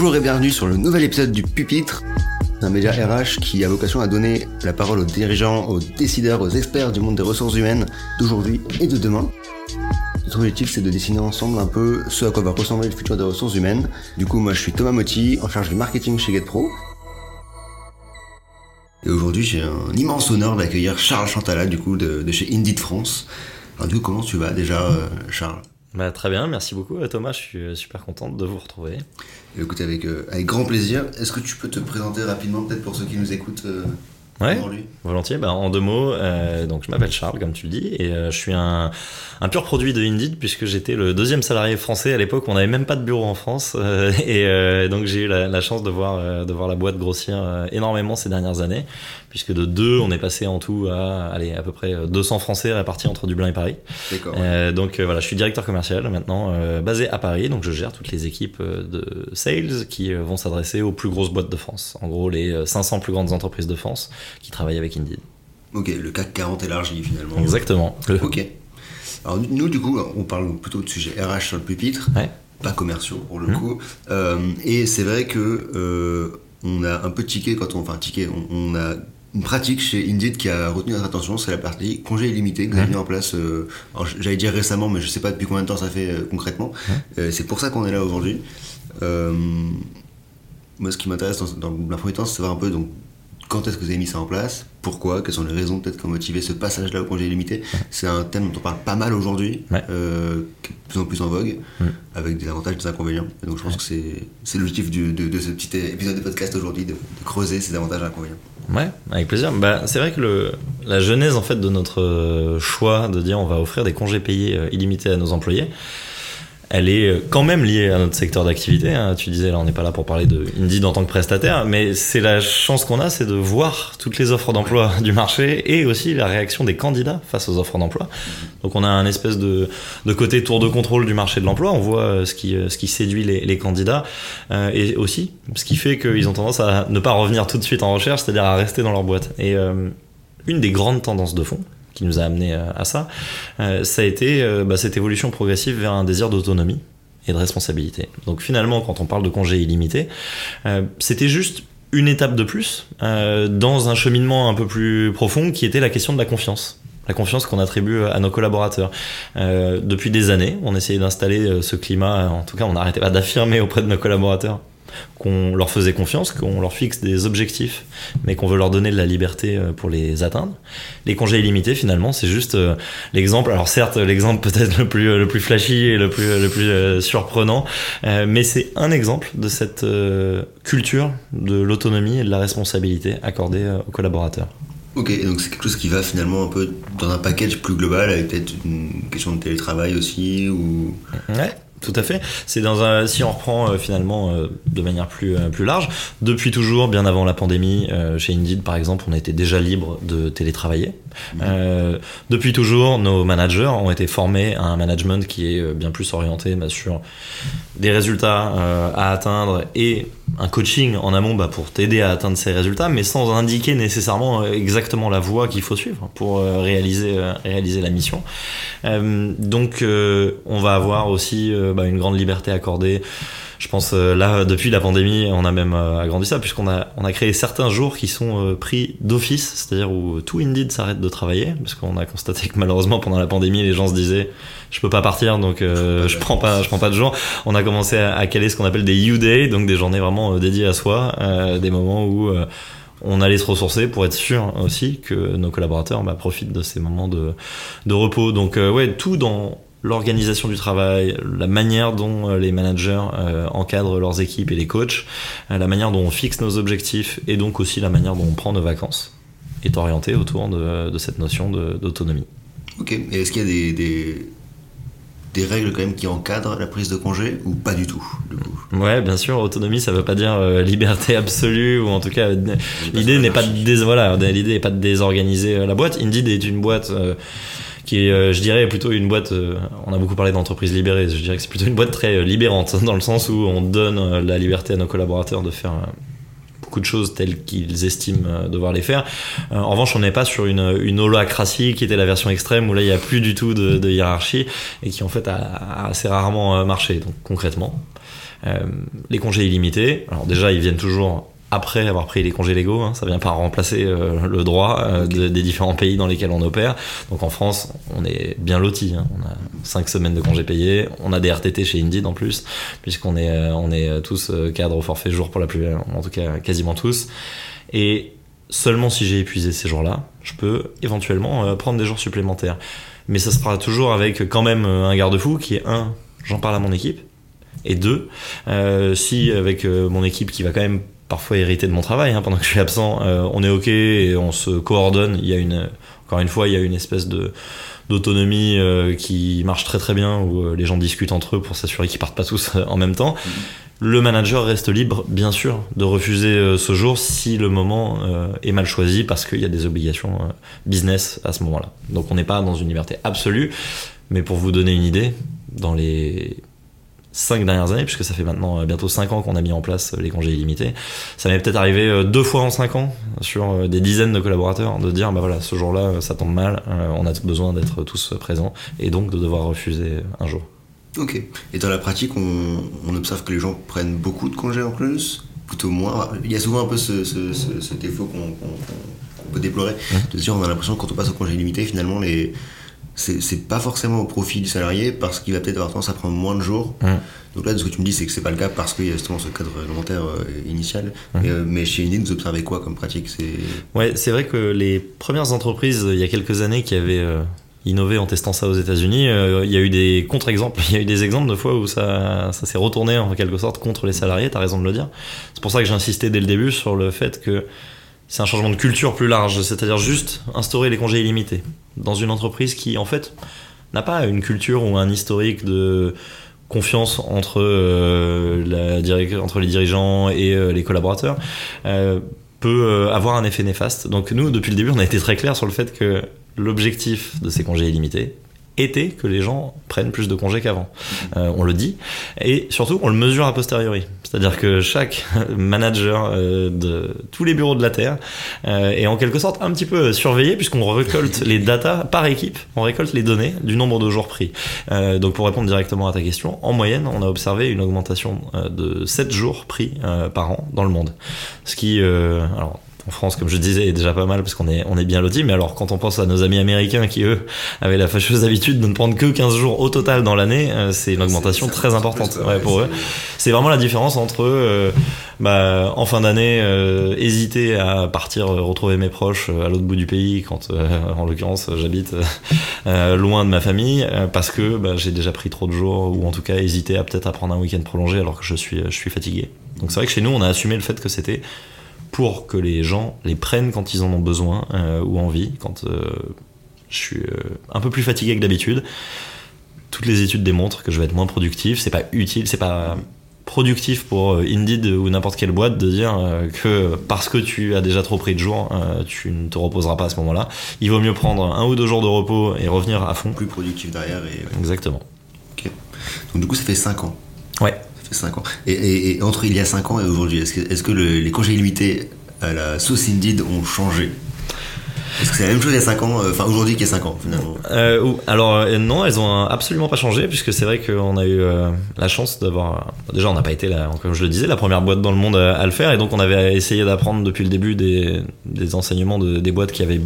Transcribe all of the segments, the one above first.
Bonjour et bienvenue sur le nouvel épisode du Pupitre, un média RH qui a vocation à donner la parole aux dirigeants, aux décideurs, aux experts du monde des ressources humaines d'aujourd'hui et de demain. Notre objectif, c'est de dessiner ensemble un peu ce à quoi va ressembler le futur des ressources humaines. Du coup, moi, je suis Thomas Motti, en charge du marketing chez GetPro. Et aujourd'hui, j'ai un immense honneur d'accueillir Charles Chantala, du coup, de, chez Indeed France. Alors, du coup, comment tu vas déjà, euh, Charles? Bah, Très bien, merci beaucoup euh, Thomas, je suis euh, super contente de vous retrouver. Écoute, avec, avec grand plaisir. Est-ce que tu peux te présenter rapidement, peut-être pour ceux qui nous écoutent Ouais, volontiers. Bah, en deux mots, euh, donc je m'appelle Charles, comme tu le dis, et euh, je suis un, un, pur produit de Indeed puisque j'étais le deuxième salarié français à l'époque. On n'avait même pas de bureau en France, euh, et euh, donc j'ai eu la, la, chance de voir, euh, de voir la boîte grossir énormément ces dernières années, puisque de deux, on est passé en tout à, allez, à peu près 200 Français répartis entre Dublin et Paris. D'accord. donc voilà, je suis directeur commercial maintenant, basé à Paris, donc je gère toutes les équipes de sales qui vont s'adresser aux plus grosses boîtes de France. En gros, les 500 plus grandes entreprises de France qui travaillent avec Indeed. Ok, le CAC 40 élargi finalement. Exactement. Ok. Alors nous, du coup, on parle plutôt de sujets RH sur le pupitre, pas commerciaux pour le mmh. coup. Euh, et c'est vrai que euh, on a un peu tiqué quand on, enfin tiqué, on, a une pratique chez Indeed qui a retenu notre attention, c'est la partie congé illimité que vous avez mis en place. Euh, j'allais dire récemment, mais je sais pas depuis combien de temps ça fait concrètement. Mmh. c'est pour ça qu'on est là aujourd'hui. moi, ce qui m'intéresse dans, dans, la première temps, c'est savoir un peu donc quand est-ce que vous avez mis ça en place? Pourquoi? Quelles sont les raisons peut-être qui ont motivé ce passage-là au congé illimité? C'est un thème dont on parle pas mal aujourd'hui, euh, qui est de plus en plus en vogue, avec des avantages et des inconvénients. Et donc je pense que c'est l'objectif de, de, ce petit épisode de podcast aujourd'hui, de, creuser ces avantages et inconvénients. Ouais, avec plaisir. Bah, c'est vrai que le, la genèse en fait de notre euh, choix de dire on va offrir des congés payés euh, illimités à nos employés, elle est euh, quand même liée à notre secteur d'activité. Hein. Tu disais, là, on n'est pas là pour parler de Indeed en tant que prestataire, mais c'est la chance qu'on a, c'est de voir toutes les offres d'emploi du marché et aussi la réaction des candidats face aux offres d'emploi. Donc, on a un espèce de, de côté tour de contrôle du marché de l'emploi. On voit euh, ce qui, euh, ce qui séduit les, les candidats et aussi ce qui fait qu'ils ont tendance à ne pas revenir tout de suite en recherche, c'est-à-dire à rester dans leur boîte. Et une des grandes tendances de fond, qui nous a amené euh, à ça, euh, ça a été euh, bah, cette évolution progressive vers un désir d'autonomie et de responsabilité. Donc finalement, quand on parle de congé illimité, c'était juste une étape de plus dans un cheminement un peu plus profond qui était la question de la confiance la confiance qu'on attribue à nos collaborateurs. depuis des années, on essayait d'installer ce climat, en tout cas on n'arrêtait pas d'affirmer auprès de nos collaborateurs qu'on leur faisait confiance, qu'on leur fixe des objectifs, mais qu'on veut leur donner de la liberté euh, pour les atteindre. Les congés illimités, finalement, c'est juste euh, l'exemple. Alors certes, l'exemple peut-être le plus le plus flashy et le plus le plus euh, surprenant, mais c'est un exemple de cette culture de l'autonomie et de la responsabilité accordée aux collaborateurs. Ok, donc c'est quelque chose qui va finalement un peu dans un package plus global avec peut-être une question de télétravail aussi ou. Ouais. Tout à fait. C'est dans un, si on reprend euh, finalement euh, de manière plus euh, plus large, depuis toujours, bien avant la pandémie, chez Indeed par exemple, on était déjà libre de télétravailler. Mhm. depuis toujours, nos managers ont été formés à un management qui est bien plus orienté bah, sur des résultats à atteindre et un coaching en amont bah, pour t'aider à atteindre ces résultats, mais sans indiquer nécessairement exactement la voie qu'il faut suivre pour réaliser réaliser la mission. donc, on va avoir aussi bah, une grande liberté accordée. Je pense euh, là depuis la pandémie, on a même euh, agrandi ça puisqu'on a on a créé certains jours qui sont euh, pris d'office, c'est-à-dire où tout Indeed s'arrête de travailler parce qu'on a constaté que malheureusement pendant la pandémie, les gens se disaient je peux pas partir donc je prends pas je prends pas de jours. On a commencé à, caler ce qu'on appelle des U Day, donc des journées vraiment dédiées à soi, des moments où on allait se ressourcer pour être sûr aussi que nos collaborateurs bah, profitent de ces moments de, de repos. Donc ouais, tout dans l'organisation du travail, la manière dont euh, les managers euh, encadrent leurs équipes et les coachs, euh, la manière dont on fixe nos objectifs et donc aussi la manière dont on prend nos vacances est orientée autour de, cette notion d'autonomie. Ok, et est-ce qu'il y a des, des, règles quand même qui encadrent la prise de congé ou pas du tout du coup? Ouais, bien sûr, autonomie ça veut pas dire liberté absolue ou en tout cas l'idée n'est pas de voilà, l'idée n'est pas de désorganiser la boîte. Indeed est une boîte qui est, euh, je dirais, plutôt une boîte. Euh, on a beaucoup parlé d'entreprise libérée. Je dirais que c'est plutôt une boîte très euh, libérante, dans le sens où on donne la liberté à nos collaborateurs de faire beaucoup de choses telles qu'ils estiment devoir les faire. en revanche, on n'est pas sur une, une holacratie qui était la version extrême où là il n'y a plus du tout de, de, hiérarchie et qui en fait a, assez rarement marché. Donc concrètement, les congés illimités, alors déjà ils viennent toujours après avoir pris les congés légaux, hein, ça vient pas remplacer euh, le droit euh, des différents pays dans lesquels on opère. Donc en France, on est bien loti. Hein. On a 5 semaines de congés payés, on a des RTT chez Indeed en plus, puisqu'on est, euh, on est tous cadres au forfait jour pour la plus, en tout cas quasiment tous. Et seulement si j'ai épuisé ces jours-là, je peux éventuellement prendre des jours supplémentaires. Mais ça se fera toujours avec quand même un garde-fou qui est un, j'en parle à mon équipe, et deux, si avec mon équipe qui va quand même parfois hérité de mon travail hein, pendant que je suis absent. Euh, on est ok et on se coordonne. Il y a une, encore une fois, il y a une espèce de d'autonomie euh, qui marche très très bien où euh, les gens discutent entre eux pour s'assurer qu'ils partent pas tous en même temps. Le manager reste libre, bien sûr, de refuser ce jour si le moment est mal choisi parce qu'il y a des obligations business à ce moment-là. Donc on n'est pas dans une liberté absolue, mais pour vous donner une idée, dans les cinq dernières années, puisque ça fait maintenant euh, bientôt cinq ans qu'on a mis en place euh, les congés illimités. Ça m'est peut-être arrivé euh, deux fois en cinq ans sur des dizaines de collaborateurs de dire bah voilà ce jour-là ça tombe mal, on a besoin d'être tous présents et donc de devoir refuser un jour. Ok. Et dans la pratique, on, observe que les gens prennent beaucoup de congés en plus, plutôt moins. Il y a souvent un peu ce, défaut qu'on peut déplorer, de se dire on a l'impression que quand on passe au congé illimité, finalement les c'est pas forcément au profit du salarié parce qu'il va peut-être avoir tendance à prendre moins de jours. Mmh. Donc là, ce que tu me dis, c'est que c'est pas le cas parce qu'il y a justement ce cadre réglementaire euh, initial. Mmh. Euh, mais chez Indeed, vous observez quoi comme pratique? C'est... Ouais, c'est vrai que les premières entreprises, il y a quelques années, qui avaient euh, innové en testant ça aux États-Unis, il y a eu des contre-exemples. Il y a eu des exemples de fois où ça, ça s'est retourné en quelque sorte contre les salariés, tu as raison de le dire. C'est pour ça que j'ai insisté dès le début sur le fait que c'est un changement de culture plus large, c'est-à-dire juste instaurer les congés illimités dans une entreprise qui en fait n'a pas une culture ou un historique de confiance entre, euh, les dirigeants et euh, les collaborateurs euh, peut avoir un effet néfaste. Donc nous, depuis le début, on a été très clair sur le fait que l'objectif de ces congés illimités, était que les gens prennent plus de congés qu'avant. Euh, on le dit. Et surtout, on le mesure a posteriori. C'est-à-dire que chaque manager euh, de tous les bureaux de la Terre euh, est en quelque sorte un petit peu surveillé puisqu'on récolte les datas par équipe. On récolte les données du nombre de jours pris. donc pour répondre directement à ta question, en moyenne, on a observé une augmentation de 7 jours pris par an dans le monde. Ce qui, alors en France, comme je disais, est déjà pas mal parce qu'on est, on est bien loti. Mais alors, quand on pense à nos amis américains qui, eux, avaient la fâcheuse habitude de ne prendre que 15 jours au total dans l'année, euh, c'est une augmentation très importante ouais, pour eux. C'est vraiment la différence entre, euh, bah, en fin d'année, euh, hésiter à partir retrouver mes proches à l'autre bout du pays, quand, en l'occurrence, j'habite loin de ma famille, parce que bah, j'ai déjà pris trop de jours, ou en tout cas hésiter à peut-être à prendre un week-end prolongé alors que je suis, je suis fatigué. Donc c'est vrai que chez nous, on a assumé le fait que c'était pour que les gens les prennent quand ils en ont besoin euh, ou envie, quand euh, je suis euh, un peu plus fatigué que d'habitude. Toutes les études démontrent que je vais être moins productif, c'est pas utile, c'est pas productif pour Indeed ou n'importe quelle boîte de dire que parce que tu as déjà trop pris de jours, tu ne te reposeras pas à ce moment-là. Il vaut mieux prendre un ou deux jours de repos et revenir à fond. Plus productif derrière. Et, Exactement. Donc du coup, ça fait 5 ans. Ouais. 5 ans. Et, entre il y a 5 ans et aujourd'hui, est-ce que, les congés illimités à la sauce Indeed ont changé? Est-ce que c'est la même chose il y a 5 ans, euh, enfin aujourd'hui qu'il y a 5 ans finalement? Euh, Alors euh, non, elles ont absolument pas changé puisque c'est vrai qu'on a eu la chance d'avoir. Déjà, on n'a pas été, la, comme je le disais, la première boîte dans le monde à, le faire et donc on avait essayé d'apprendre depuis le début des, enseignements de, des boîtes qui avaient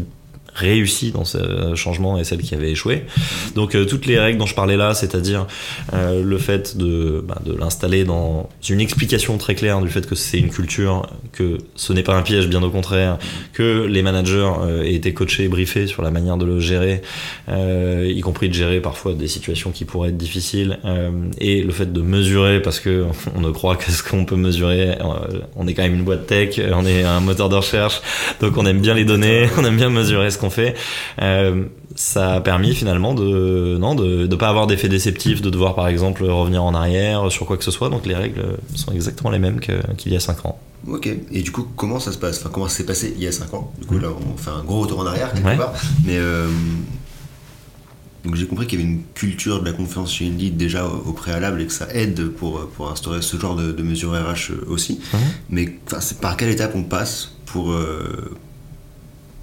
réussi dans ce changement et celle qui avait échoué. Donc euh, toutes les règles dont je parlais là, c'est-à-dire euh, le fait de, bah, de l'installer dans une explication très claire du fait que c'est une culture, que ce n'est pas un piège, bien au contraire, que les managers euh, aient été coachés, briefés sur la manière de le gérer, y compris de gérer parfois des situations qui pourraient être difficiles, et le fait de mesurer, parce que on ne croit qu'à ce qu'on peut mesurer, on est quand même une boîte tech, on est un moteur de recherche, donc on aime bien les données, on aime bien mesurer ce qu'on fait, euh, ça a permis finalement de non de ne pas avoir d'effet déceptif, de devoir par exemple revenir en arrière sur quoi que ce soit. Donc les règles sont exactement les mêmes qu'il y a 5 ans. Ok, et du coup, comment ça se passe? Enfin, Comment ça s'est passé il y a 5 ans? Du coup, là, on fait un gros retour en arrière quelque part. Mais euh, donc j'ai compris qu'il y avait une culture de la confiance chez Indeed déjà au, préalable et que ça aide pour, pour instaurer ce genre de, de mesures RH aussi. Mais c'est par quelle étape on passe pour, euh,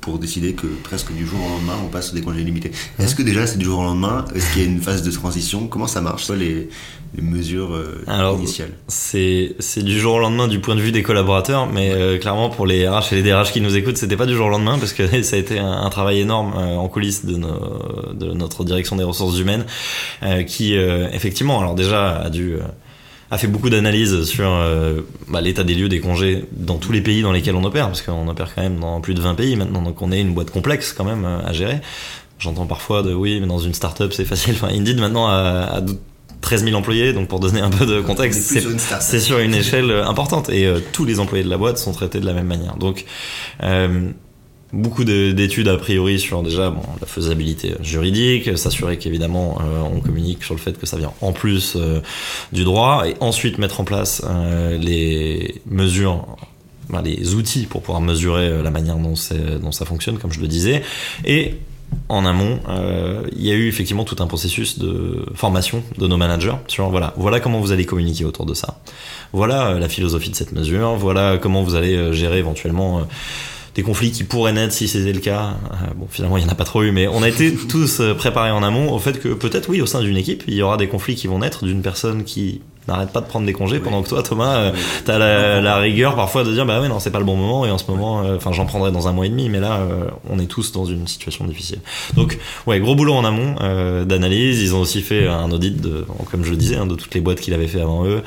pour décider que presque du jour au lendemain, on passe des congés limités. Est-ce que déjà c'est du jour au lendemain Est-ce qu'il y a une phase de transition Comment ça marche Soit les, les mesures euh, Alors, initiales C'est du jour au lendemain du point de vue des collaborateurs, mais euh, clairement pour les RH et les DRH qui nous écoutent, c'était pas du jour au lendemain parce que ça a été un, travail énorme euh, en coulisses de, de, notre direction des ressources humaines qui effectivement, alors déjà a dû a fait beaucoup d'analyses sur bah, l'état des lieux des congés dans tous les pays dans lesquels on opère, parce qu'on opère quand même dans plus de 20 pays maintenant, donc on est une boîte complexe quand même à gérer. J'entends parfois de oui, mais dans une start-up c'est facile. Enfin, Indeed maintenant a, 13 000 employés, donc pour donner un peu de contexte, c'est sur une échelle euh, importante et euh, tous les employés de la boîte sont traités de la même manière. Donc euh, beaucoup d'études a priori sur déjà bon, la faisabilité juridique, s'assurer qu'évidemment on communique sur le fait que ça vient en plus du droit et ensuite mettre en place les mesures les outils pour pouvoir mesurer la manière dont, dont ça fonctionne, comme je le disais, et en amont, euh, il y a eu effectivement tout un processus de formation de nos managers sur voilà, voilà comment vous allez communiquer autour de ça. Voilà euh, la philosophie de cette mesure. Voilà comment vous allez euh, gérer éventuellement des conflits qui pourraient naître si c'était le cas. bon, finalement, il n'y en a pas trop eu, mais on a été tous préparés en amont au fait que peut-être, oui, au sein d'une équipe, il y aura des conflits qui vont naître d'une personne qui n'arrête pas de prendre des congés pendant que toi Thomas euh, t'as la, rigueur parfois de dire bah ouais non c'est pas le bon moment et en ce moment euh, enfin j'en prendrai dans un mois et demi mais là euh, on est tous dans une situation difficile. Donc ouais gros boulot en amont d'analyse. Ils ont aussi fait un audit de comme je le disais hein, de toutes les boîtes qu'il avait fait avant eux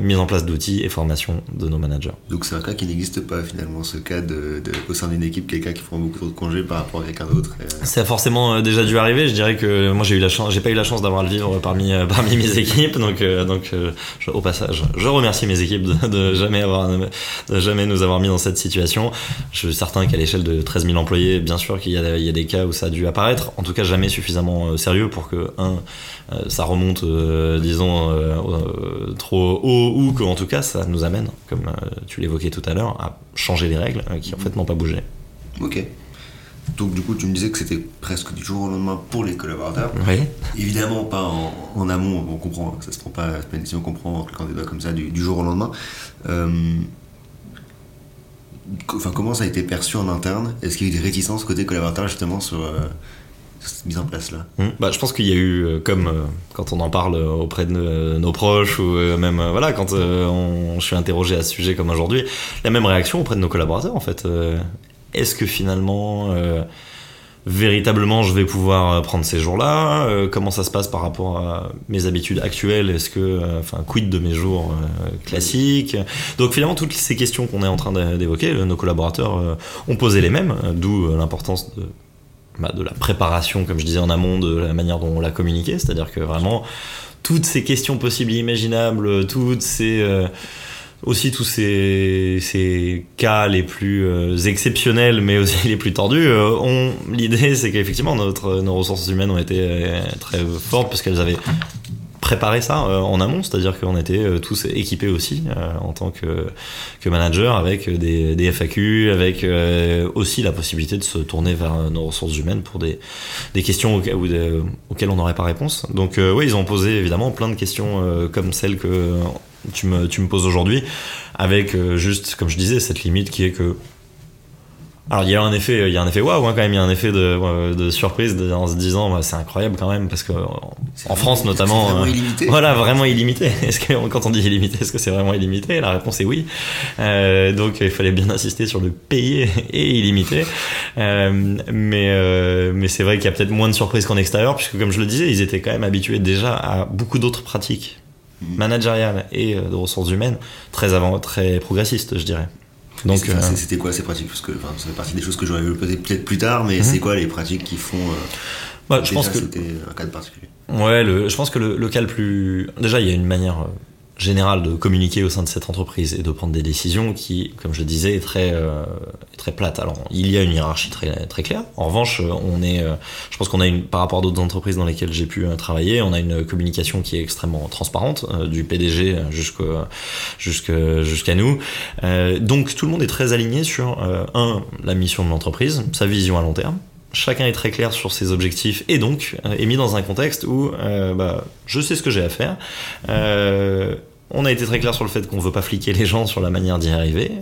mise en place d'outils et formation de nos managers. Donc c'est un cas qui n'existe pas finalement ce cas de, au sein d'une équipe quelqu'un qui prend beaucoup trop de congés par rapport à quelqu'un d'autre ça a forcément déjà dû arriver. Je dirais que moi j'ai eu la chance j'ai pas eu la chance d'avoir le vivre parmi parmi mes équipes. Donc donc euh, au passage, je remercie mes équipes de, jamais avoir, de jamais nous avoir mis dans cette situation. Je suis certain qu'à l'échelle de 13 000 employés, bien sûr qu'il y, a des cas où ça a dû apparaître. En tout cas, jamais suffisamment euh, sérieux pour que un, euh, ça remonte, disons, trop haut ou que, en tout cas, ça nous amène, comme tu l'évoquais tout à l'heure, à changer les règles qui en fait n'ont pas bougé. Ok. Donc du coup, tu me disais que c'était presque du jour au lendemain pour les collaborateurs. Oui. Évidemment pas en, amont, on comprend, ça se prend pas, pas une décision qu'on prend en cliquant des doigts comme ça du, jour au lendemain. Euh, enfin, comment ça a été perçu en interne? Est-ce qu'il y a eu des réticences côté collaborateur justement sur, euh, cette mise en place là hmm. bah, Je pense qu'il y a eu, euh, comme quand on en parle auprès de nos, proches ou même voilà, quand on, je suis interrogé à ce sujet comme aujourd'hui, la même réaction auprès de nos collaborateurs en fait est-ce que finalement euh, véritablement je vais pouvoir euh, prendre ces jours-là euh, Comment ça se passe par rapport à mes habitudes actuelles? Est-ce que, enfin, quid de mes jours classiques? Donc finalement, toutes ces questions qu'on est en train d'évoquer, nos collaborateurs ont posé les mêmes, d'où l'importance de, bah, de la préparation, comme je disais en amont, de la manière dont on l'a communiqué, c'est-à-dire que vraiment toutes ces questions possibles et imaginables, toutes ces aussi tous ces, cas les plus euh, exceptionnels mais aussi les plus tordus euh, ont l'idée c'est qu'effectivement nos ressources humaines ont été euh, très fortes parce qu'elles avaient préparé ça en amont, c'est-à-dire qu'on était tous équipés aussi en tant que, manager avec des, FAQ, avec aussi la possibilité de se tourner vers nos ressources humaines pour des, des questions auxquelles on n'aurait pas réponse. Donc oui, ils ont posé évidemment plein de questions comme celles que tu me, tu me poses aujourd'hui, avec euh, juste, comme je disais, cette limite qui est que alors il y a un effet, il y a un effet waouh hein, quand même, il y a un effet de, euh, de surprise en se disant bah, c'est incroyable quand même parce que en France notamment, vraiment euh, illimité. voilà vraiment illimité. Est-ce que quand on dit illimité, est-ce que c'est vraiment illimité? La réponse est oui. Euh, donc il fallait bien insister sur le payé et illimité. Mais mais c'est vrai qu'il y a peut-être moins de surprises qu'en extérieur puisque comme je le disais, ils étaient quand même habitués déjà à beaucoup d'autres pratiques managériale et euh, de ressources humaines très avant, très progressiste, je dirais. Donc, euh, c'était quoi ces pratiques? Parce que ça fait partie des choses que j'aurais vu peut-être plus tard, mais mhm. c'est quoi les pratiques qui font euh, bah, Je pense que c'était un cas particulier? Ouais, le, je pense que le, le, cas le plus. Déjà, il y a une manière général de communiquer au sein de cette entreprise et de prendre des décisions qui, comme je disais, est très euh, très plate. Alors, il y a une hiérarchie très très claire. En revanche, on est, euh, je pense qu'on a une, par rapport à d'autres entreprises dans lesquelles j'ai pu euh, travailler, on a une communication qui est extrêmement transparente, du PDG jusqu'à jusqu'à nous. donc, tout le monde est très aligné sur un la mission de l'entreprise, sa vision à long terme chacun est très clair sur ses objectifs et donc euh, est mis dans un contexte où euh, bah, je sais ce que j'ai à faire. Euh, on a été très clair sur le fait qu'on veut pas fliquer les gens sur la manière d'y arriver.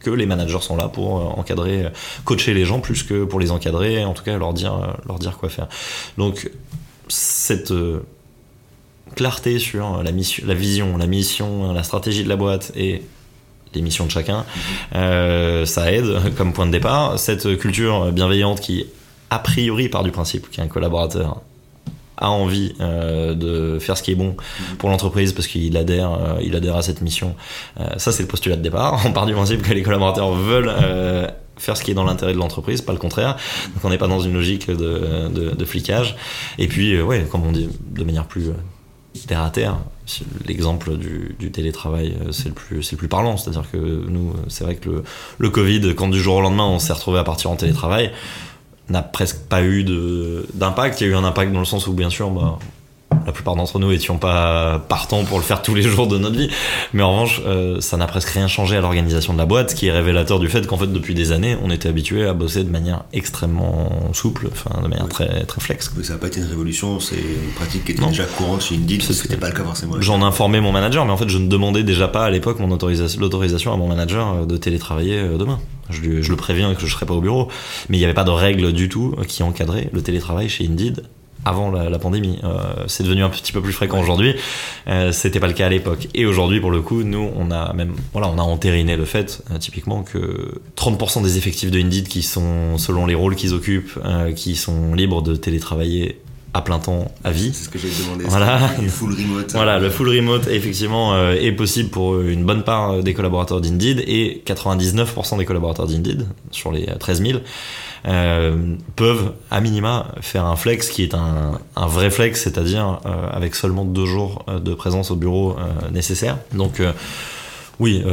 que les managers sont là pour encadrer, coacher les gens plus que pour les encadrer, en tout cas leur dire, leur dire quoi faire. Donc cette clarté sur la, mission, la vision, la mission, la stratégie de la boîte et les missions de chacun, euh, ça aide comme point de départ. Cette culture bienveillante qui, a priori, part du principe qu'un collaborateur a envie euh, de faire ce qui est bon pour l'entreprise parce qu'il adhère, euh, adhère à cette mission. ça, c'est le postulat de départ. On part du principe que les collaborateurs veulent faire ce qui est dans l'intérêt de l'entreprise, pas le contraire. Donc on n'est pas dans une logique de, de, de flicage. Et puis, ouais, comme on dit de manière plus terre à terre. L'exemple du, télétravail, euh, c'est le plus, le plus parlant. C'est-à-dire que nous, c'est vrai que le, Covid, quand du jour au lendemain, on s'est retrouvé à partir en télétravail, n'a presque pas eu d'impact. Il y a eu un impact dans le sens où, bien sûr, bah, la plupart d'entre nous étions pas partants pour le faire tous les jours de notre vie. Mais en revanche, euh, ça n'a presque rien changé à l'organisation de la boîte, ce qui est révélateur du fait qu'en fait, depuis des années, on était habitué à bosser de manière extrêmement souple, enfin, de manière très, très flex. ça n'a pas été une révolution, c'est une pratique qui était déjà courante chez Indeed, ce n'était pas le cas forcément. J'en informais mon manager, mais en fait, je ne demandais déjà pas à l'époque mon autorisation, l'autorisation à mon manager euh, de télétravailler euh, demain. Je, je, le préviens que je ne serai pas au bureau. Mais il n'y avait pas de règle du tout qui encadrait le télétravail chez Indeed avant la, pandémie. Euh, c'est devenu un petit peu plus fréquent aujourd'hui. Euh, c'était pas le cas à l'époque. Et aujourd'hui, pour le coup, nous, on a même, voilà, on a entériné le fait, euh, typiquement, que 30% des effectifs de Indeed qui sont, selon les rôles qu'ils occupent, qui sont libres de télétravailler à plein temps à vie. C'est ce que j'ai demandé. Voilà. Le full remote. Voilà, le full remote effectivement est possible pour une bonne part des collaborateurs d'Indeed et 99% des collaborateurs d'Indeed sur les 13 000 euh, peuvent à minima faire un flex qui est un, vrai flex, c'est-à-dire euh, avec seulement deux jours euh, de présence au bureau nécessaire. Donc oui,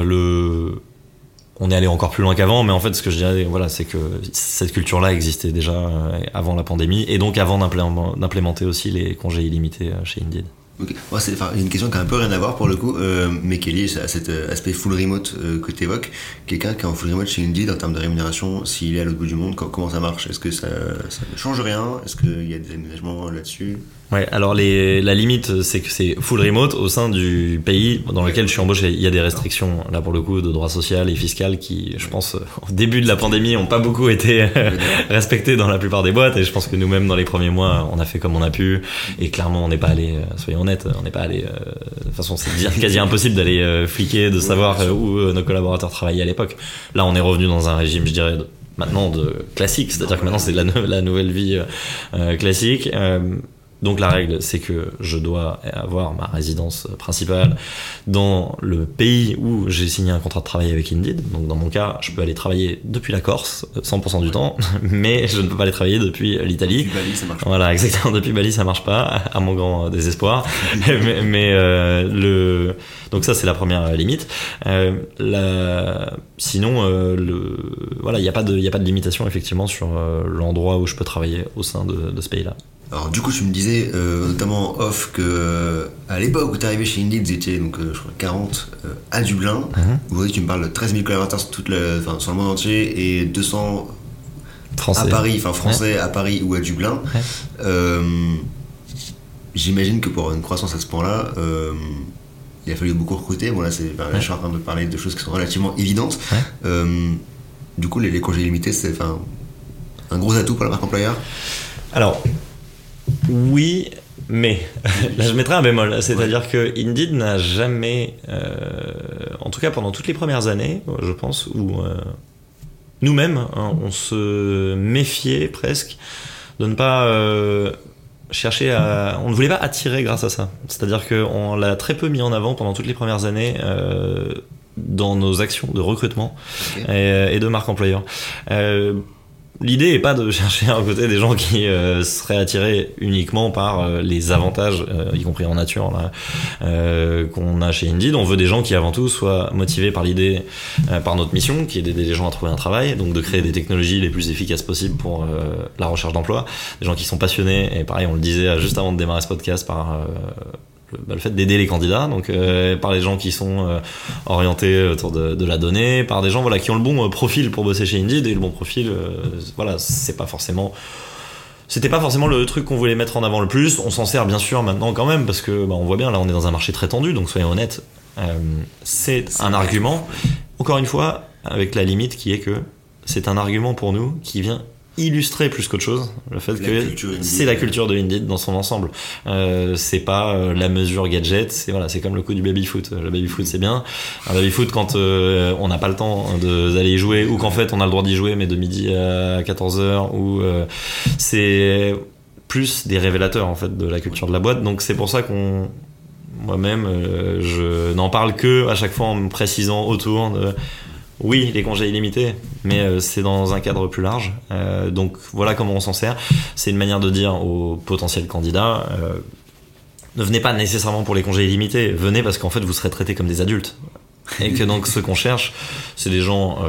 on est allé encore plus loin qu'avant, mais en fait, ce que je dirais, voilà, c'est que cette culture-là existait déjà avant la pandémie, et donc avant d'implémenter aussi les congés illimités chez Indeed. Okay. c'est une question qui a un peu rien à voir pour le coup, euh, mais qui est liée à cet euh, aspect full remote euh, que tu évoques. Quelqu'un qui est en full remote chez Indeed en termes de rémunération, s'il est à l'autre bout du monde, comment ça marche? Est-ce que ça, ça, ne change rien? Est-ce qu'il y a des aménagements là-dessus? Ouais, alors les, la limite, c'est que c'est full remote au sein du pays dans lequel je suis embauché. Il y a des restrictions, là pour le coup, de droit social et fiscal qui, je pense, au début de la pandémie, n'ont pas beaucoup été respectées dans la plupart des boîtes. Et je pense que nous-mêmes, dans les premiers mois, on a fait comme on a pu. Et clairement, on n'est pas allé, euh, soyons honnêtes, on n'est pas allé. Euh, de toute façon, c'est quasi impossible d'aller euh, fliquer, de savoir où nos collaborateurs travaillaient à l'époque. Là, on est revenu dans un régime, je dirais, maintenant de classique, c'est-à-dire que maintenant c'est la, la, nouvelle vie classique. Donc la règle, c'est que je dois avoir ma résidence principale dans le pays où j'ai signé un contrat de travail avec Indeed. Donc dans mon cas, je peux aller travailler depuis la Corse 100% du temps, mais je ne peux pas aller travailler depuis l'Italie. Depuis Bali, ça marche pas. Voilà, exactement. Depuis Bali, ça marche pas, à mon grand désespoir. mais, euh, le donc ça, c'est la première limite. Euh, la... Sinon, euh, le... voilà, il n'y a pas de, il a pas de limitation effectivement sur l'endroit où je peux travailler au sein de, de ce pays-là. Alors du coup, tu me disais, euh, notamment off, que euh, à l'époque où tu arrivé chez Indeed, vous étiez donc, euh, je crois, 40 à Dublin. Mhm. Aujourd'hui, tu me parles de 13 000 collaborateurs sur, toute le, sur le monde entier et 200 à Paris, enfin français à Paris ou à Dublin. J'imagine que pour une croissance à ce point-là, il a fallu beaucoup recruter. Bon, là, c'est, je suis en train de parler de choses qui sont relativement évidentes. du coup, les, les congés limités, c'est un gros atout pour la marque employeur? Alors, oui, mais là je mettrai un bémol, c'est-à-dire que Indeed n'a jamais, euh, en tout cas pendant toutes les premières années, je pense, où euh, nous-mêmes, hein, on se méfiait presque de ne pas euh, chercher à, on ne voulait pas attirer grâce à ça. C'est-à-dire qu'on l'a très peu mis en avant pendant toutes les premières années. dans nos actions de recrutement et, de marque employeur. L'idée est pas de chercher à côté des gens qui euh, seraient attirés uniquement par euh, les avantages, euh, y compris en nature, qu'on a chez Indeed. On veut des gens qui avant tout soient motivés par l'idée, par notre mission, qui est d'aider les gens à trouver un travail, donc de créer des technologies les plus efficaces possibles pour la recherche d'emploi. Des gens qui sont passionnés, et pareil, on le disait juste avant de démarrer ce podcast par bah, le fait d'aider les candidats, donc euh, par les gens qui sont euh, orientés autour de, la donnée, par des gens voilà qui ont le bon euh, profil pour bosser chez Indeed et le bon profil, voilà, c'est pas forcément c'était pas forcément le truc qu'on voulait mettre en avant le plus. On s'en sert bien sûr maintenant quand même parce que bah, on voit bien là on est dans un marché très tendu, donc soyons honnêtes, c'est un argument. Encore une fois, avec la limite qui est que c'est un argument pour nous qui vient illustrer plus qu'autre chose le fait que c'est la culture de Indeed dans son ensemble. Euh, c'est pas euh, la mesure gadget c'est voilà c'est comme le coup du baby foot le baby foot c'est bien. Un baby foot quand euh, on n'a pas le temps d'aller y jouer ou qu'en fait on a le droit d'y jouer mais de midi à 14h ou c'est plus des révélateurs en fait de la culture de la boîte. Donc c'est pour ça qu'on moi-même je n'en parle que à chaque fois en me précisant autour de oui, les congés illimités, mais euh, c'est dans un cadre plus large. Euh, donc voilà comment on s'en sert. C'est une manière de dire aux potentiels candidats euh, ne venez pas nécessairement pour les congés illimités, venez parce qu'en fait vous serez traités comme des adultes. Et que donc ce qu'on cherche, c'est des gens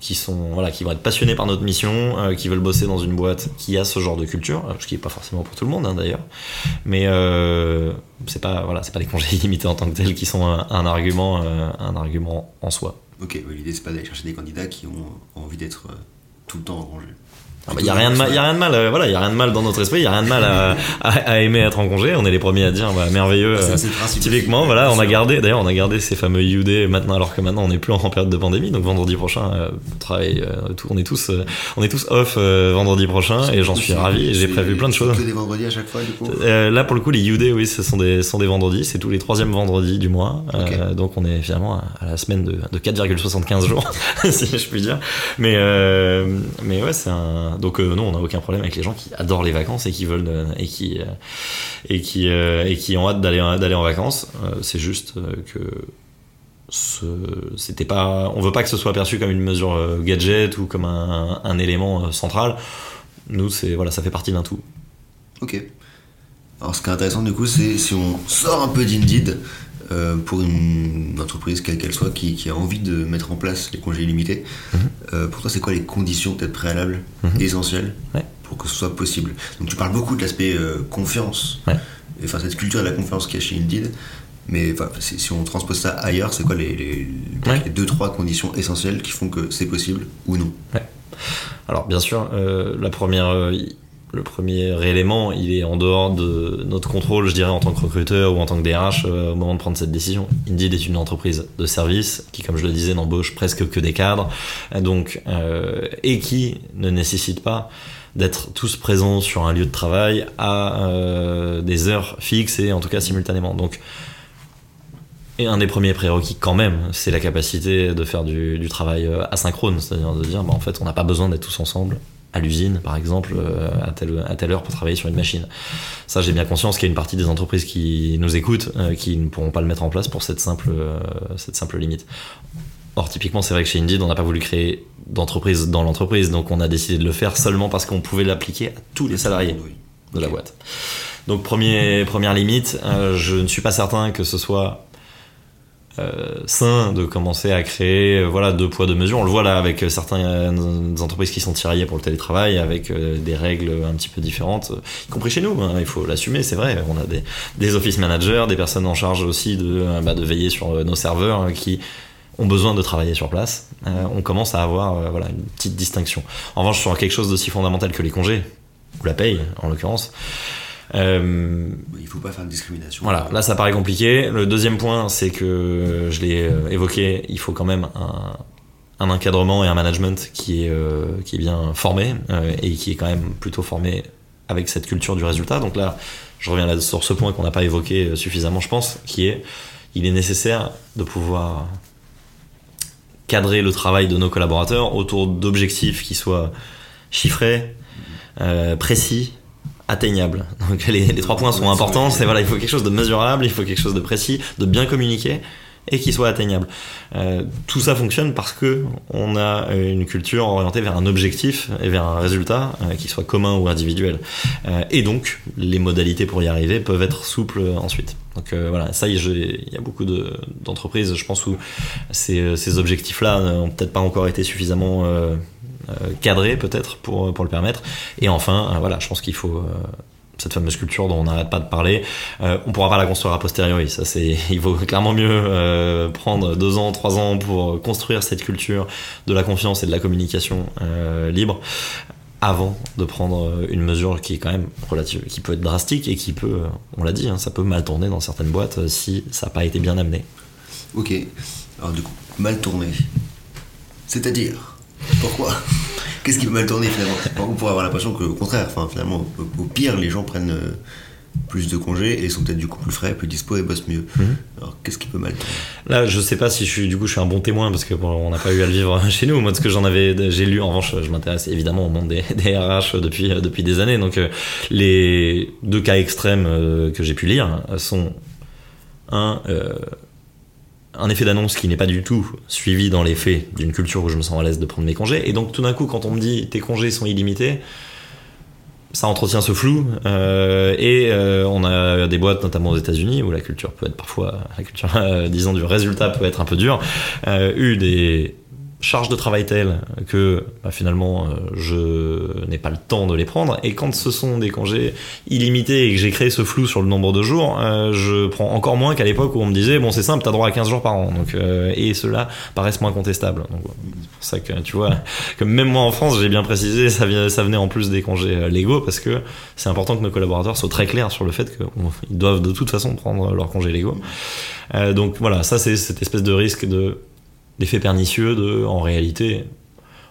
qui sont voilà qui vont être passionnés par notre mission, qui veulent bosser dans une boîte qui a ce genre de culture, ce qui n'est pas forcément pour tout le monde hein, d'ailleurs. Mais voilà c'est pas les congés illimités en tant que tels qui sont un argument un argument en soi. Ok, l'idée c'est pas d'aller chercher des candidats qui ont envie d'être euh, tout le temps en congé. Il ah n'y a rien de mal, y a rien de mal, euh, voilà, il y a rien de mal dans notre esprit, il y a rien de mal à, à, aimer être en congé. On est les premiers à dire, bah, merveilleux. Euh, typiquement, voilà, on a gardé, d'ailleurs, on a gardé ces fameux UD maintenant, alors que maintenant on n'est plus en période de pandémie. Donc vendredi prochain, euh, on travaille, tout, on est tous, on est tous off vendredi prochain, et j'en suis ravi. Et j'ai prévu plein de choses. Que des vendredis à chaque fois, du coup. là, pour le coup, les UD, oui, ce sont des, sont des vendredis. C'est tous les troisièmes vendredis du mois. donc on est finalement à, la semaine de, de 4,75 jours, si je puis dire. Mais, mais ouais, c'est un. Donc non, on n'a aucun problème avec les gens qui adorent les vacances et qui veulent euh, et qui euh, et qui euh, ont hâte d'aller en vacances. c'est juste que c'était pas on veut pas que ce soit perçu comme une mesure gadget ou comme un, un élément central. Nous c'est voilà ça fait partie d'un tout. Ok. Alors ce qui est intéressant du coup c'est si on sort un peu d'Indeed euh, pour une entreprise, quelle qu'elle soit, qui, a envie de mettre en place les congés illimités, mhm. euh, pour toi, c'est quoi les conditions peut-être préalables, mhm. essentielles, pour que ce soit possible? Donc, tu parles beaucoup de l'aspect euh, confiance, enfin, cette culture de la confiance qu'il y a chez Indeed, mais si on transpose ça ailleurs, c'est quoi les, les, les, deux, trois conditions essentielles qui font que c'est possible ou non? Alors, bien sûr, la première le premier élément, il est en dehors de notre contrôle, je dirais, en tant que recruteur ou en tant que DRH euh, au moment de prendre cette décision. Indeed est une entreprise de service qui, comme je le disais, n'embauche presque que des cadres, donc euh, et qui ne nécessite pas d'être tous présents sur un lieu de travail à euh, des heures fixes et en tout cas simultanément. Donc et un des premiers prérequis quand même, c'est la capacité de faire du, travail asynchrone, c'est-à-dire de dire, bah, en fait, on n'a pas besoin d'être tous ensemble à l'usine, par exemple, euh, à telle, à telle heure pour travailler sur une machine. Ça, j'ai bien conscience qu'il y a une partie des entreprises qui nous écoutent, euh, qui ne pourront pas le mettre en place pour cette simple, euh, cette simple limite. Or, typiquement, c'est vrai que chez Indeed, on n'a pas voulu créer d'entreprise dans l'entreprise, donc on a décidé de le faire seulement parce qu'on pouvait l'appliquer à tous les salariés de la boîte. Donc, premier, première limite, je ne suis pas certain que ce soit euh, sain de commencer à créer euh, voilà deux poids deux mesures. On le voit là avec euh, certaines entreprises qui sont tiraillées pour le télétravail avec des règles un petit peu différentes y compris chez nous hein, il faut l'assumer c'est vrai. On a des, des office managers des personnes en charge aussi de, bah, de veiller sur nos serveurs qui ont besoin de travailler sur place. On commence à avoir voilà une petite distinction. En revanche sur quelque chose d'aussi fondamental que les congés ou la paye en l'occurrence euh, il ne faut pas faire de discrimination. Voilà, là ça paraît compliqué. Le deuxième point, c'est que je l'ai euh, évoqué, il faut quand même un, un encadrement et un management qui est, euh, qui est bien formé et qui est quand même plutôt formé avec cette culture du résultat. Donc là, je reviens là sur ce point qu'on n'a pas évoqué suffisamment, je pense, qui est il est nécessaire de pouvoir cadrer le travail de nos collaborateurs autour d'objectifs qui soient chiffrés, précis, atteignable. Donc les, trois points sont importants. C'est voilà, il faut quelque chose de mesurable, il faut quelque chose de précis, de bien communiqué et qui soit atteignable. Euh, tout ça fonctionne parce que on a une culture orientée vers un objectif et vers un résultat euh, qui soit commun ou individuel. Euh, et donc les modalités pour y arriver peuvent être souples ensuite. Donc voilà, ça il y a beaucoup d'entreprises, je pense, où ces, ces objectifs-là n'ont peut-être pas encore été suffisamment euh, cadré peut-être pour, pour le permettre. Et enfin, euh, voilà, je pense qu'il faut euh, cette fameuse culture dont on n'arrête pas de parler, euh, on pourra pas la construire a posteriori. Ça, c'est, il vaut clairement mieux euh, prendre deux ans, trois ans pour construire cette culture de la confiance et de la communication euh, libre avant de prendre une mesure qui est quand même relative, qui peut être drastique et qui peut, on l'a dit, hein, ça peut mal tourner dans certaines boîtes si ça n'a pas été bien amené. Ok. Alors du coup, mal tourné. C'est-à-dire Pourquoi Qu'est-ce qui peut mal tourner finalement On pourrait avoir l'impression qu'au contraire, enfin, finalement, au, pire, les gens prennent euh, plus de congés et sont peut-être du coup plus frais, plus dispo et bossent mieux. Mhm. Alors qu'est-ce qui peut mal tourner Là, je sais pas si je suis du coup je suis un bon témoin parce que on n'a pas eu à le vivre chez nous. Moi, de ce que j'en avais, j'ai lu. En revanche, je m'intéresse évidemment au monde des, des, RH depuis depuis des années. Donc euh, les deux cas extrêmes euh, que j'ai pu lire sont un un effet d'annonce qui n'est pas du tout suivi dans les faits d'une culture où je me sens à l'aise de prendre mes congés. Et donc tout d'un coup, quand on me dit tes congés sont illimités, ça entretient ce flou. Euh, et euh, on a des boîtes, notamment aux États-Unis, où la culture peut être parfois, la culture, euh, disons, du résultat peut être un peu dure, eu des charge de travail telle que bah, finalement euh, je n'ai pas le temps de les prendre. Et quand ce sont des congés illimités et que j'ai créé ce flou sur le nombre de jours euh, je prends encore moins qu'à l'époque où on me disait bon c'est simple t'as droit à 15 jours par an. Donc euh, et cela paraissent moins contestables. C'est pour ça que tu vois que même moi en France j'ai bien précisé ça, ça venait en plus des congés légaux parce que c'est important que nos collaborateurs soient très clairs sur le fait qu'ils doivent de toute façon prendre leurs congés légaux. Donc voilà ça c'est cette espèce de risque de d'effet pernicieux de, en réalité,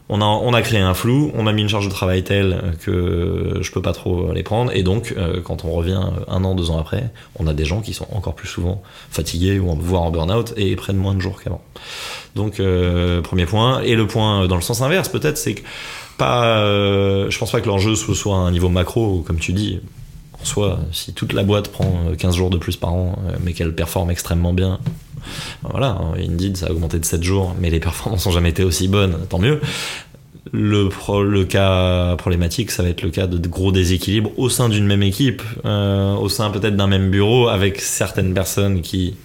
on a, on créé un flou, on a mis une charge de travail telle que je peux pas trop les prendre, et donc euh, quand on revient un an, deux ans après, on a des gens qui sont encore plus souvent fatigués ou voire en burn-out et prennent moins de jours qu'avant. Donc euh, premier point, et le point dans le sens inverse peut-être, c'est que pas, euh, je pense pas que l'enjeu soit à un niveau macro, comme tu dis. En soi, si toute la boîte prend 15 jours de plus par an, mais qu'elle performe extrêmement bien, voilà, Indeed, ça a augmenté de 7 jours, mais les performances n'ont jamais été aussi bonnes, tant mieux. Le, le cas problématique, ça va être le cas de gros déséquilibres au sein d'une même équipe, euh, au sein peut-être d'un même bureau, avec certaines personnes qui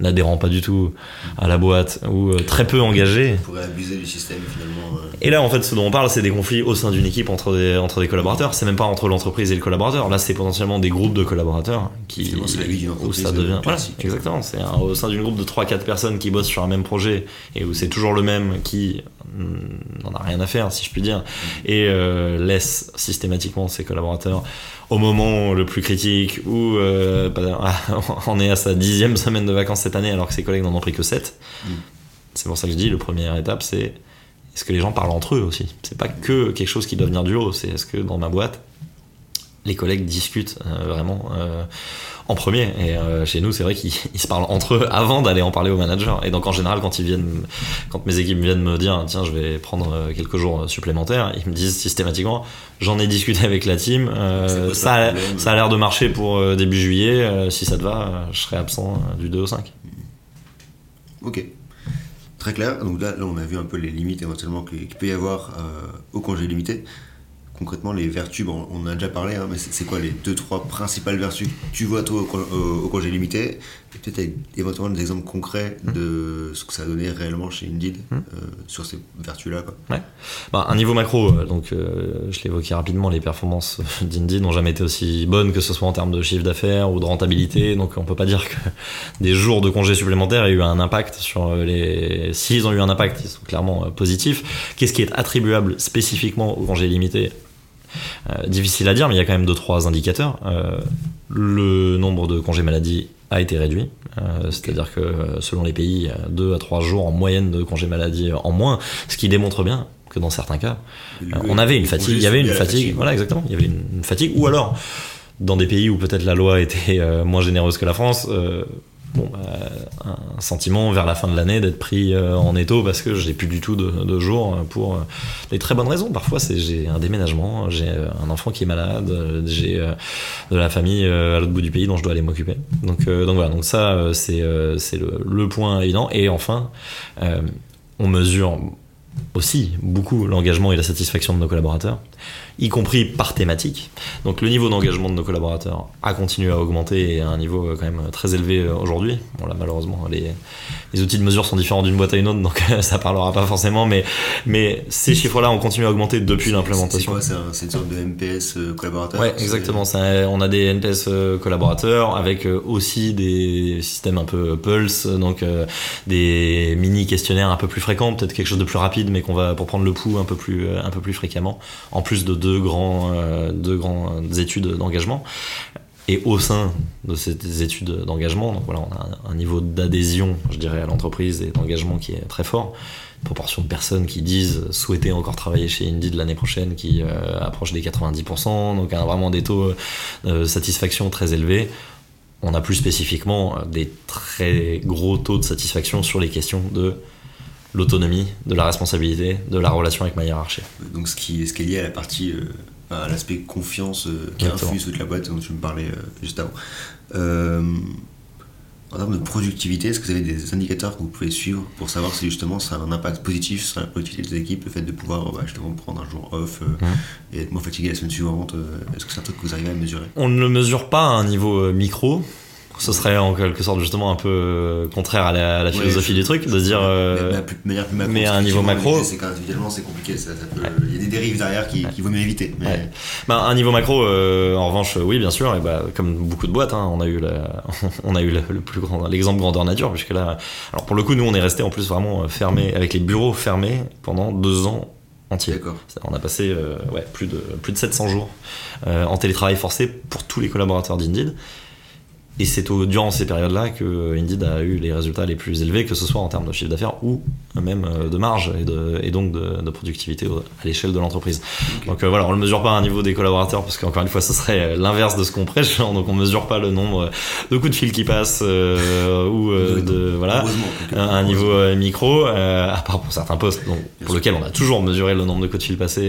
n'adhérant pas du tout à la boîte ou euh, très peu engagé. On pourrait abuser du système finalement. Euh. Et là, en fait, ce dont on parle, c'est des conflits au sein d'une équipe entre des, entre des collaborateurs. C'est même pas entre l'entreprise et le collaborateur. Là, c'est potentiellement des groupes de collaborateurs qui. C'est la vie d'une entreprise. Où ça devient. Voilà, exactement. C'est au sein d'une groupe de 3-4 personnes qui bossent sur un même projet et où c'est toujours le même qui n'en a rien à faire, si je puis dire, mm. et euh, laisse systématiquement ses collaborateurs au moment le plus critique où euh, bah, on est à sa dixième semaine de vacances cette année alors que ses collègues n'en ont pris que sept. Mm. C'est pour ça que je dis, la première étape, c'est est-ce que les gens parlent entre eux aussi? C'est pas que quelque chose qui doit venir du haut, c'est est-ce que dans ma boîte, les collègues discutent euh, vraiment euh, en premier. Et euh, chez nous, c'est vrai qu'ils se parlent entre eux avant d'aller en parler au manager. Et donc en général, quand ils viennent, quand mes équipes viennent me dire tiens, je vais prendre quelques jours supplémentaires, ils me disent systématiquement j'en ai discuté avec la team, ça, a, ça a l'air de marcher pour début juillet. si ça te va, je serai absent du 2 au 5. Ok. Très clair. Donc là, on a vu un peu les limites éventuellement qu'il peut y avoir au congé limité concrètement, les vertus, bon, on a déjà parlé, hein, mais c'est quoi les deux, trois principales vertus que tu vois toi au, congé limité Et peut-être éventuellement des exemples concrets mmh. de ce que ça a donné réellement chez Indeed mmh. euh, sur ces vertus-là. Ouais. Bah, un niveau macro, euh, donc euh, je l'évoquais rapidement, les performances d'Indeed n'ont jamais été aussi bonnes, que ce soit en termes de chiffre d'affaires ou de rentabilité. Donc on peut pas dire que des jours de congé supplémentaires aient eu un impact sur les. S'ils ont eu un impact, ils sont clairement positifs. Qu'est-ce qui est attribuable spécifiquement au congé limité? euh, difficile à dire, mais il y a quand même deux trois indicateurs. Euh, le nombre de congés maladie a été réduit, euh, c'est-à-dire que selon les pays, il y a 2 à 3 jours en moyenne de congés maladie en moins, ce qui démontre bien que dans certains cas, on avait une fatigue, il y avait une fatigue, voilà exactement, il y avait une, fatigue, ou alors dans des pays où peut-être la loi était moins généreuse que la France, bon, bah, un sentiment vers la fin de l'année d'être pris euh, en étau parce que j'ai plus du tout de, de jours pour euh, des très bonnes raisons. Parfois, j'ai un déménagement, j'ai euh, un enfant qui est malade, j'ai de la famille à l'autre bout du pays dont je dois aller m'occuper. Donc, voilà, donc ça, c'est c'est le, le, point évident. Et enfin, on mesure aussi beaucoup l'engagement et la satisfaction de nos collaborateurs y compris par thématique. Donc le niveau d'engagement de nos collaborateurs a continué à augmenter et à un niveau euh, quand même très élevé euh, aujourd'hui. Bon là malheureusement les, les, outils de mesure sont différents d'une boîte à une autre donc ça parlera pas forcément mais, mais ces chiffres-là ont continué à augmenter depuis l'implémentation. C'est quoi C'est une sorte de NPS euh, collaborateur Ouais exactement. Ça, on a des NPS collaborateurs avec aussi des systèmes un peu pulse donc des mini questionnaires un peu plus fréquents, peut-être quelque chose de plus rapide mais qu'on va pour prendre le pouls un peu plus, un peu plus fréquemment en plus de deux, grands, euh, deux grandes études d'engagement. et au sein de ces études d'engagement. Donc voilà, on a un, niveau d'adhésion, je dirais, à l'entreprise et d'engagement qui est très fort. Une proportion de personnes qui disent souhaiter encore travailler chez Indeed l'année prochaine qui euh, approche des 90%, donc a vraiment des taux de satisfaction très élevés. On a plus spécifiquement des très gros taux de satisfaction sur les questions de l'autonomie, de la responsabilité, de la relation avec ma hiérarchie. Donc ce qui, ce qui est lié à la partie euh, à l'aspect confiance euh, qui infuse toute la boîte dont tu me parlais euh, juste avant. Euh, en termes de productivité, est-ce que vous avez des indicateurs que vous pouvez suivre pour savoir si justement ça a un impact positif sur la productivité des équipes, le fait de pouvoir bah, justement prendre un jour off et être moins fatigué la semaine suivante Est-ce que c'est un truc que vous arrivez à mesurer? On ne le mesure pas à un niveau micro, ce serait en quelque sorte justement un peu euh, contraire à la, philosophie du truc, de se dire. Euh, mais, à un niveau macro. C'est c'est compliqué. Il y a des dérives derrière qui, vaut mieux éviter. Mais... Bah, un niveau macro, euh, en revanche, oui, bien sûr. Et bah, comme beaucoup de boîtes, hein, on a eu, on a eu le, plus grand, l'exemple grandeur nature, puisque là, alors pour le coup, nous, on est resté en plus vraiment fermé, avec les bureaux fermés pendant deux ans entiers. On a passé ouais, plus, de, plus de 700 jours en télétravail forcé pour tous les collaborateurs d'Indeed. Et c'est durant ces périodes-là que Indeed a eu les résultats les plus élevés, que ce soit en termes de chiffre d'affaires ou même euh, de marge et, de, et donc de, productivité à l'échelle de l'entreprise. Donc euh, voilà, on ne le mesure pas à un niveau des collaborateurs, parce qu'encore une fois, ce serait l'inverse de ce qu'on prêche. Donc on ne mesure pas le nombre de coups de fil qui passent euh, ou de voilà un niveau micro, à part pour certains postes, donc, pour lesquels on a toujours mesuré le nombre de coups de fil passés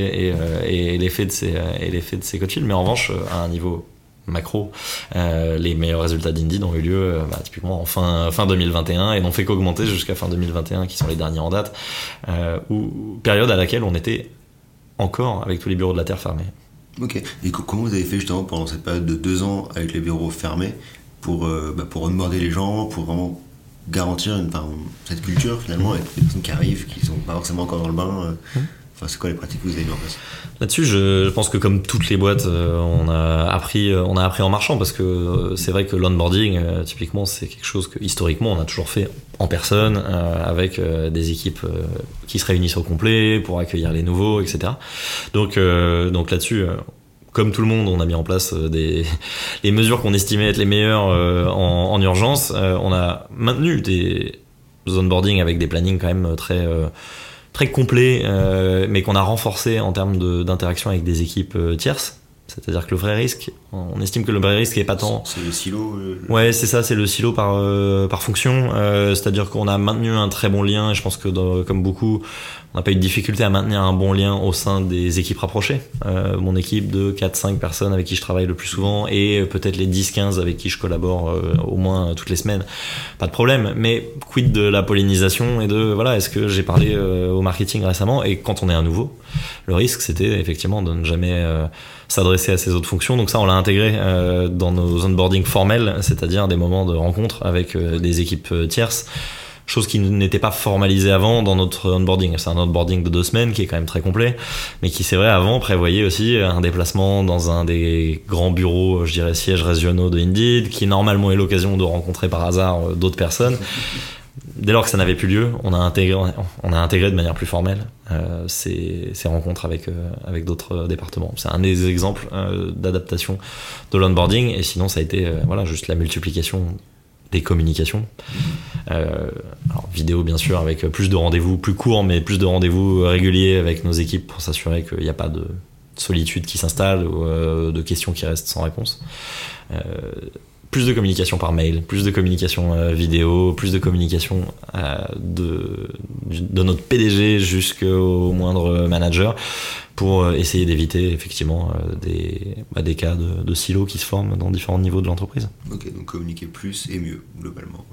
et, et l'effet de ces et l'effet de ces coups de fil, mais en revanche à un niveau macro, euh, les meilleurs résultats d'Indeed ont eu lieu euh, bah, typiquement en fin, fin 2021 et n'ont fait qu'augmenter jusqu'à fin 2021, qui sont les derniers en date, euh, ou période à laquelle on était encore avec tous les bureaux de la Terre fermés. Ok. Et comment vous avez fait justement pendant cette période de deux ans avec les bureaux fermés pour, bah, pour onboarder les gens, pour vraiment garantir une, cette culture finalement avec les personnes qui arrivent, qui sont pas forcément encore dans le bain mmh c'est quoi les pratiques que vous avez mis en place? Là-dessus, je, pense que comme toutes les boîtes, euh, on a appris, euh, on a appris en marchant parce que euh, c'est vrai que l'onboarding, typiquement, c'est quelque chose que historiquement on a toujours fait en personne avec des équipes qui se réunissent au complet pour accueillir les nouveaux, etc. Donc, donc là-dessus. comme tout le monde, on a mis en place des les mesures qu'on estimait être les meilleures en, en, urgence. on a maintenu des onboarding avec des plannings quand même très très complet, euh, mais qu'on a renforcé en termes d'interaction avec des équipes euh, tierces. C'est-à-dire que le vrai risque, on estime que le vrai risque est pas tant. C'est le silo. Ouais, c'est ça, c'est le silo par euh, par fonction. Euh, c'est-à-dire qu'on a maintenu un très bon lien. Et je pense que comme beaucoup, on n'a pas eu de difficulté à maintenir un bon lien au sein des équipes rapprochées. Euh, mon équipe de 4-5 personnes avec qui je travaille le plus souvent et peut-être les 10-15 avec qui je collabore euh, au moins toutes les semaines. Pas de problème. Mais quid de la pollinisation et de voilà, est-ce que j'ai parlé euh, au marketing récemment? Et quand on est un nouveau, le risque c'était effectivement de ne jamais s'adresser à ces autres fonctions. Donc ça, on l'a intégré dans nos onboarding formels, c'est-à-dire des moments de rencontre avec des équipes tierces chose qui n'était pas formalisée avant dans notre onboarding. C'est un onboarding de deux semaines qui est quand même très complet, mais qui c'est vrai avant prévoyait aussi un déplacement dans un des grands bureaux, je dirais sièges régionaux de Indeed, qui normalement est l'occasion de rencontrer par hasard euh, d'autres personnes. Dès lors que ça n'avait plus lieu, on a intégré, on a intégré de manière plus formelle euh, ces, ces, rencontres avec, euh, avec d'autres départements. C'est un des exemples euh, d'adaptation de l'onboarding. Et sinon, ça a été voilà, juste la multiplication des communications. Alors, vidéo, bien sûr, avec plus de rendez-vous plus courts, mais plus de rendez-vous réguliers avec nos équipes pour s'assurer qu'il n'y a pas de solitude qui s'installe ou de questions qui restent sans réponse. Plus de communication par mail, plus de communication euh, vidéo, plus de communication euh, de, de notre PDG jusqu'au moindre manager pour euh, essayer d'éviter effectivement des, bah, des cas de, de, silos qui se forment dans différents niveaux de l'entreprise. Ok, donc communiquer plus et mieux, globalement.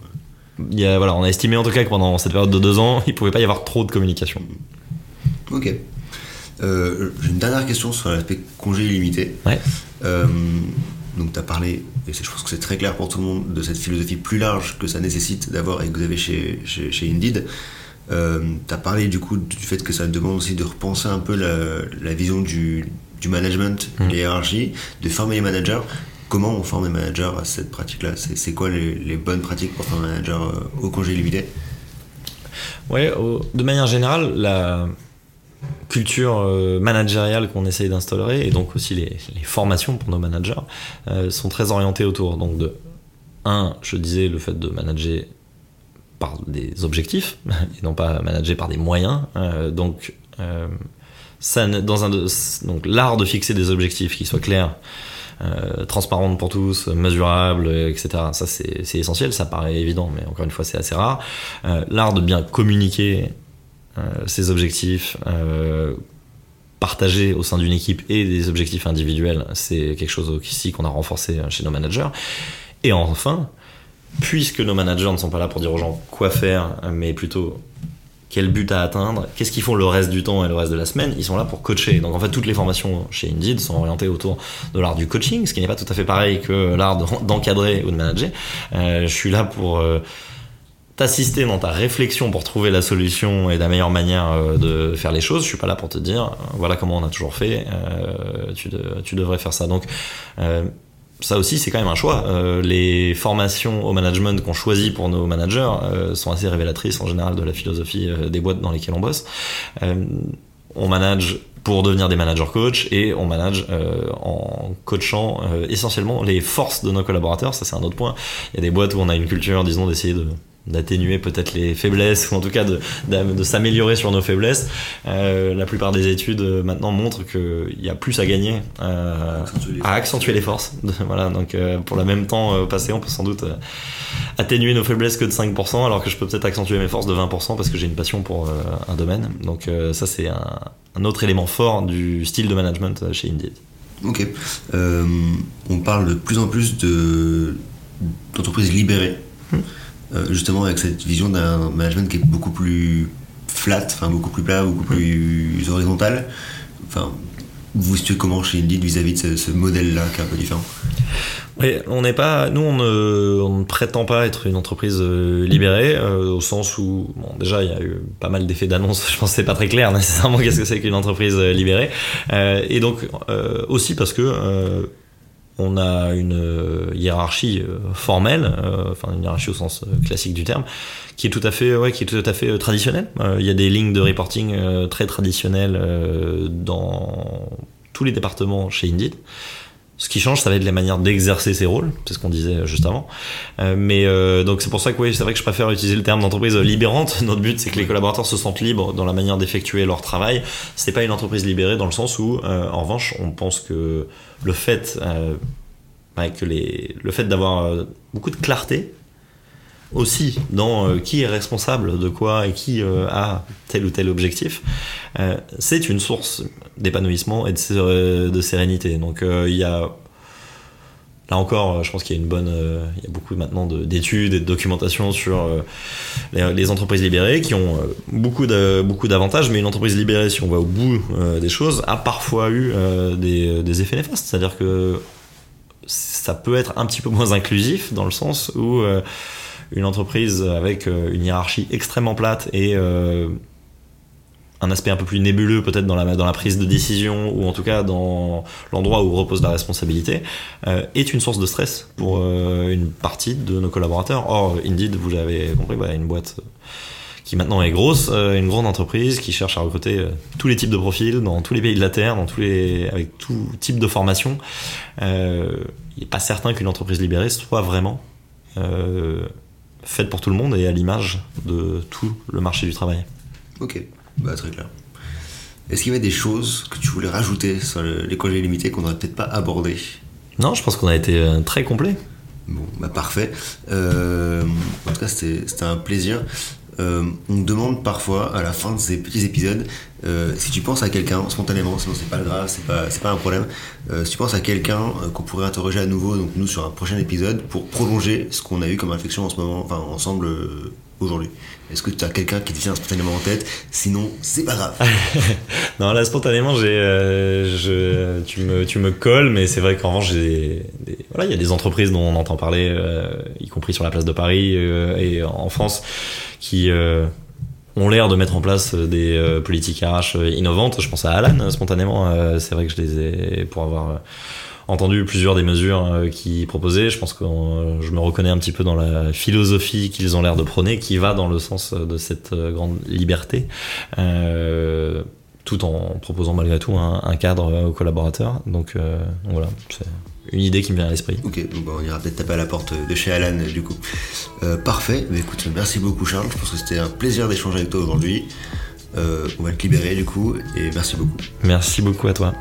Il y a, voilà, on a estimé en tout cas que pendant cette période de deux ans, il ne pouvait pas y avoir trop de communication. Ok. Euh, J'ai une dernière question sur l'aspect congé illimité. Ouais. Euh, donc tu as parlé, et je pense que c'est très clair pour tout le monde, de cette philosophie plus large que ça nécessite d'avoir et que vous avez chez, chez, chez Indeed. Euh, tu as parlé du coup du fait que ça demande aussi de repenser un peu la, la vision du, du management, mmh. hiérarchies, de former les managers. Comment on forme les managers à cette pratique-là? C'est quoi les, les, bonnes pratiques pour former un manager euh, au congé limité Ouais, de manière générale, la, culture managériale qu'on essaye d'installer et donc aussi les, formations pour nos managers sont très orientées autour donc de un je disais le fait de manager par des objectifs et non pas manager par des moyens donc ça, dans un donc l'art de fixer des objectifs qui soient clairs euh, pour tous, mesurable, etc. Ça, c'est essentiel, ça paraît évident, mais encore une fois, c'est assez rare. Euh, L'art de bien communiquer euh, ses objectifs, euh, partager au sein d'une équipe et des objectifs individuels, c'est quelque chose aussi qu'on a renforcé chez nos managers. Et enfin, puisque nos managers ne sont pas là pour dire aux gens quoi faire, mais plutôt quel but à atteindre, qu'est-ce qu'ils font le reste du temps et le reste de la semaine, ils sont là pour coacher. Donc en fait, toutes les formations chez Indeed sont orientées autour de l'art du coaching, ce qui n'est pas tout à fait pareil que l'art d'encadrer ou de manager. Euh, je suis là pour euh, t'assister dans ta réflexion pour trouver la solution et la meilleure manière euh, de faire les choses. Je suis pas là pour te dire, voilà comment on a toujours fait, tu, tu, devrais faire ça. Donc ça aussi, c'est quand même un choix. Euh, les formations au management qu'on choisit pour nos managers euh, sont assez révélatrices en général de la philosophie euh, des boîtes dans lesquelles on bosse. on manage pour devenir des managers coach et on manage en coachant essentiellement les forces de nos collaborateurs. Ça, c'est un autre point. Il y a des boîtes où on a une culture, disons, d'essayer de d'atténuer peut-être les faiblesses ou en tout cas de, de, s'améliorer sur nos faiblesses. Euh, la plupart des études euh, maintenant montrent qu'il y a plus à gagner euh, à accentuer les forces. voilà, donc pour le même temps passé, on peut sans doute atténuer nos faiblesses que de 5%, alors que je peux peut-être accentuer mes forces de 20% parce que j'ai une passion pour un domaine. Donc ça, c'est un, un, autre élément fort du style de management chez Indeed. Ok. on parle de plus en plus d'entreprises libérées. Hmm. Euh, justement avec cette vision d'un management qui est beaucoup plus flat, enfin beaucoup plus plat, beaucoup plus horizontal. Enfin, vous situez comment chez Indeed vis-à-vis de ce, modèle-là qui est un peu différent? On n'est pas, nous on ne, on ne, prétend pas être une entreprise euh, libérée euh, au sens où, bon, déjà il y a eu pas mal d'effets d'annonce. Je pense que c'est pas très clair nécessairement qu'est-ce que c'est qu'une entreprise libérée, et donc aussi parce que on a une euh, hiérarchie euh, formelle, euh, enfin une hiérarchie au sens classique du terme, qui est tout à fait, ouais, qui est tout à fait traditionnelle. Il y a des lignes de reporting très traditionnelles dans tous les départements chez Indeed. Ce qui change, ça va être la manière d'exercer ses rôles, c'est ce qu'on disait juste avant. mais donc c'est pour ça que oui, c'est vrai que je préfère utiliser le terme d'entreprise libérante. Notre but, c'est que les collaborateurs se sentent libres dans la manière d'effectuer leur travail. C'est pas une entreprise libérée dans le sens où, en revanche, on pense que le fait euh, que les, le fait d'avoir euh, beaucoup de clarté aussi dans euh, qui est responsable de quoi et qui a tel ou tel objectif, c'est une source d'épanouissement et de, de, sérénité. Donc il y a Là encore, je pense qu'il y a une bonne, il y a beaucoup maintenant d'études et de documentation sur les, entreprises libérées qui ont beaucoup beaucoup d'avantages, mais une entreprise libérée, si on va au bout des choses, a parfois eu des, des effets néfastes. C'est-à-dire que ça peut être un petit peu moins inclusif dans le sens où euh, une entreprise avec euh, une hiérarchie extrêmement plate et euh, un aspect un peu plus nébuleux peut-être dans la, dans la prise de décision ou en tout cas dans l'endroit où repose la responsabilité est une source de stress pour une partie de nos collaborateurs. Or, Indeed, vous l'avez compris, bah, une boîte qui maintenant est grosse, une grande entreprise qui cherche à recruter tous les types de profils dans tous les pays de la Terre, dans tous les, avec tout type de formation il n'est pas certain qu'une entreprise libérée soit vraiment euh, faite pour tout le monde et à l'image de tout le marché du travail. Ok, bah, très clair. Est-ce qu'il y avait des choses que tu voulais rajouter sur les congés limités qu'on n'aurait peut-être pas abordé? Non, je pense qu'on a été euh, très complet. Bon, bah parfait. Euh, en tout cas, c'était un plaisir. Euh, on demande parfois à la fin de ces petits épisodes euh, si tu penses à quelqu'un spontanément, sinon c'est pas grave, c'est pas, pas un problème. Euh, si tu penses à quelqu'un qu'on pourrait interroger à nouveau, donc nous sur un prochain épisode, pour prolonger ce qu'on a eu comme réflexion en ce moment, enfin ensemble aujourd'hui. Est-ce que tu as quelqu'un qui te vient spontanément en tête? Sinon, c'est pas grave. non, là, spontanément, j'ai, je, tu, me, tu me colles, mais c'est vrai qu'en revanche, voilà, il y a des entreprises dont on entend parler, y compris sur la place de Paris et en France, qui euh, ont l'air de mettre en place des euh, politiques RH innovantes. Je pense à Alan spontanément. Euh, c'est vrai que je les ai pour avoir entendu plusieurs des mesures qu'ils proposaient. Je pense que je me reconnais un petit peu dans la philosophie qu'ils ont l'air de prôner, qui va dans le sens de cette grande liberté tout en proposant malgré tout un, cadre aux collaborateurs. Donc, voilà, c'est une idée qui me vient à l'esprit. Ok, bah, on ira peut-être taper à la porte de chez Alan du coup. parfait, mais écoute, merci beaucoup Charles, je pense que c'était un plaisir d'échanger avec toi aujourd'hui. on va te libérer du coup, et merci beaucoup. Merci beaucoup à toi.